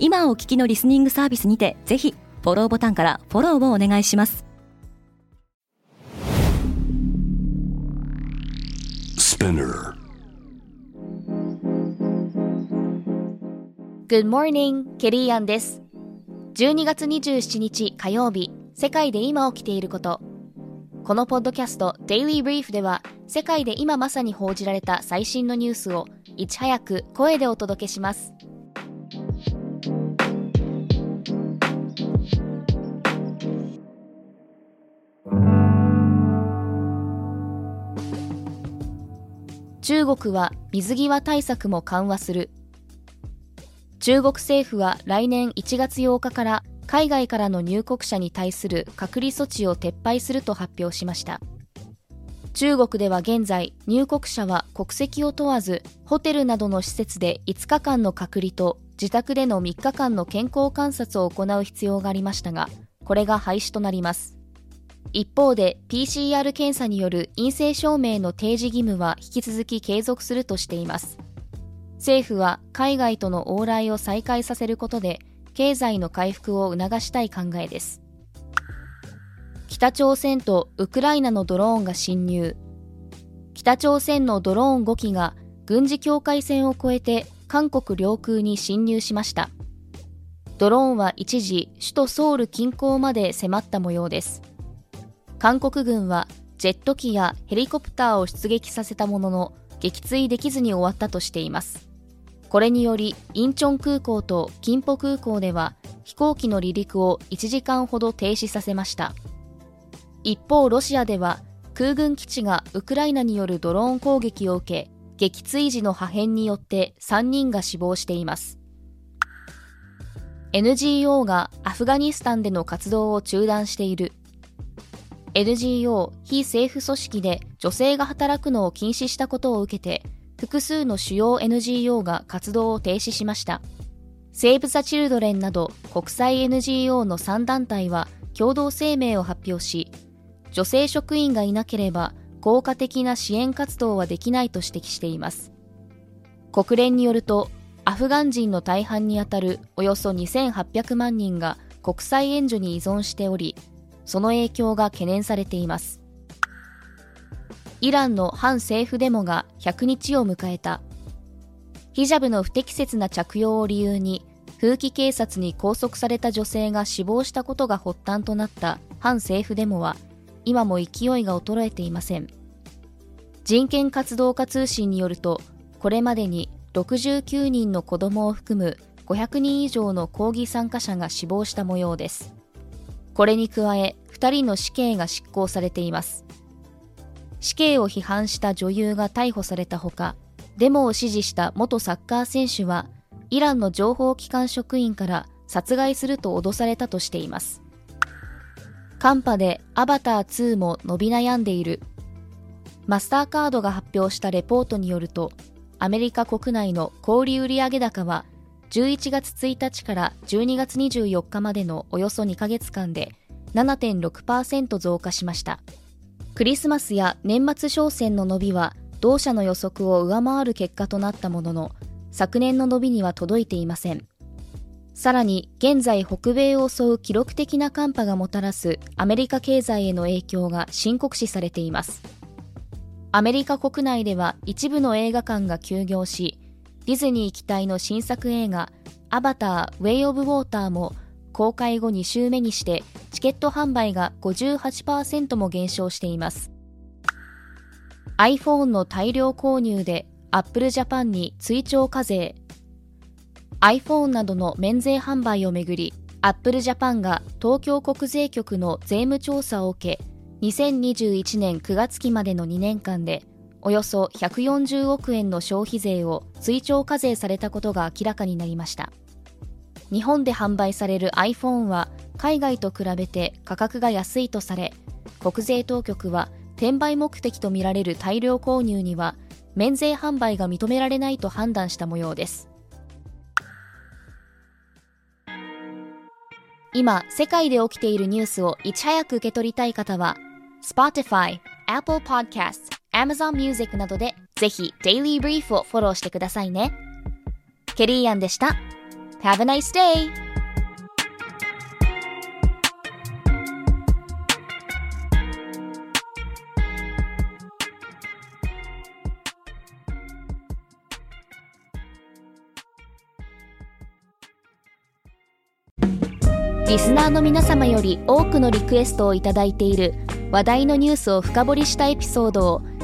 今お聞きのリスニングサービスにてぜひフォローボタンからフォローをお願いします。Good morning, ケリーアンです12月27日火曜日世界で今起きていること。このポッドキャスト Daily Brief では世界で今まさに報じられた最新のニュースをいち早く声でお届けします中国は水際対策も緩和する。中国政府は来年1月8日から海外からの入国者に対する隔離措置を撤廃すると発表しました。中国では現在入国者は国籍を問わずホテルなどの施設で5日間の隔離と自宅での3日間の健康観察を行う必要がありましたがこれが廃止となります。一方で PCR 検査による陰性証明の提示義務は引き続き継続するとしています。政府は海外との往来を再開させることで経済の回復を促したい考えです。北朝鮮とウクライナのドローンが侵入。北朝鮮のドローン5機が軍事境界線を越えて韓国領空に侵入しました。ドローンは一時首都ソウル近郊まで迫った模様です。韓国軍はジェット機やヘリコプターを出撃させたものの撃墜できずに終わったとしています。これによりインチョン空港とキンポ空港では飛行機の離陸を1時間ほど停止させました。一方ロシアでは空軍基地がウクライナによるドローン攻撃を受け撃墜時の破片によって3人が死亡しています。NGO がアフガニスタンでの活動を中断している NGO 非政府組織で女性が働くのを禁止したことを受けて複数の主要 NGO が活動を停止しました。セーブ・ザ・チルドレンなど国際 NGO の3団体は共同声明を発表し女性職員がいなければ効果的な支援活動はできないと指摘しています。国連によるとアフガン人の大半にあたるおよそ2800万人が国際援助に依存しておりその影響が懸念されています。イランの反政府デモが100日を迎えた。ヒジャブの不適切な着用を理由に風紀警察に拘束された女性が死亡したことが発端となった反政府デモは今も勢いが衰えていません。人権活動家通信によるとこれまでに69人の子供を含む500人以上の抗議参加者が死亡した模様です。これに加え2人の死刑が執行されています。死刑を批判した女優が逮捕されたほかデモを支持した元サッカー選手はイランの情報機関職員から殺害すると脅されたとしています。寒波でアバター2も伸び悩んでいる。マスターカードが発表したレポートによるとアメリカ国内の小売売上高は11月1日から12月24日までのおよそ2ヶ月間で7.6%増加しました。クリスマスや年末商戦の伸びは同社の予測を上回る結果となったものの昨年の伸びには届いていません。さらに現在北米を襲う記録的な寒波がもたらすアメリカ経済への影響が深刻視されています。アメリカ国内では一部の映画館が休業しディズニー期待の新作映画「アバター・ウェイ・オブ・ウォーター」も公開後2週目にしてチケット販売が58%も減少しています。iPhone の大量購入で Apple Japan に追徴課税。iPhone などの免税販売をめぐり Apple Japan が東京国税局の税務調査を受け2021年9月期までの2年間でおよそ140億円の消費税を追徴課税されたことが明らかになりました。日本で販売される iPhone は海外と比べて価格が安いとされ国税当局は転売目的とみられる大量購入には免税販売が認められないと判断した模様です。今世界で起きているニュースをいち早く受け取りたい方は Spotify、Apple Podcasts、Amazon Music などでぜひ Daily Brief をフォローしてくださいねケリーアンでした Have a nice day! リスナーの皆様より多くのリクエストをいただいている話題のニュースを深掘りしたエピソードを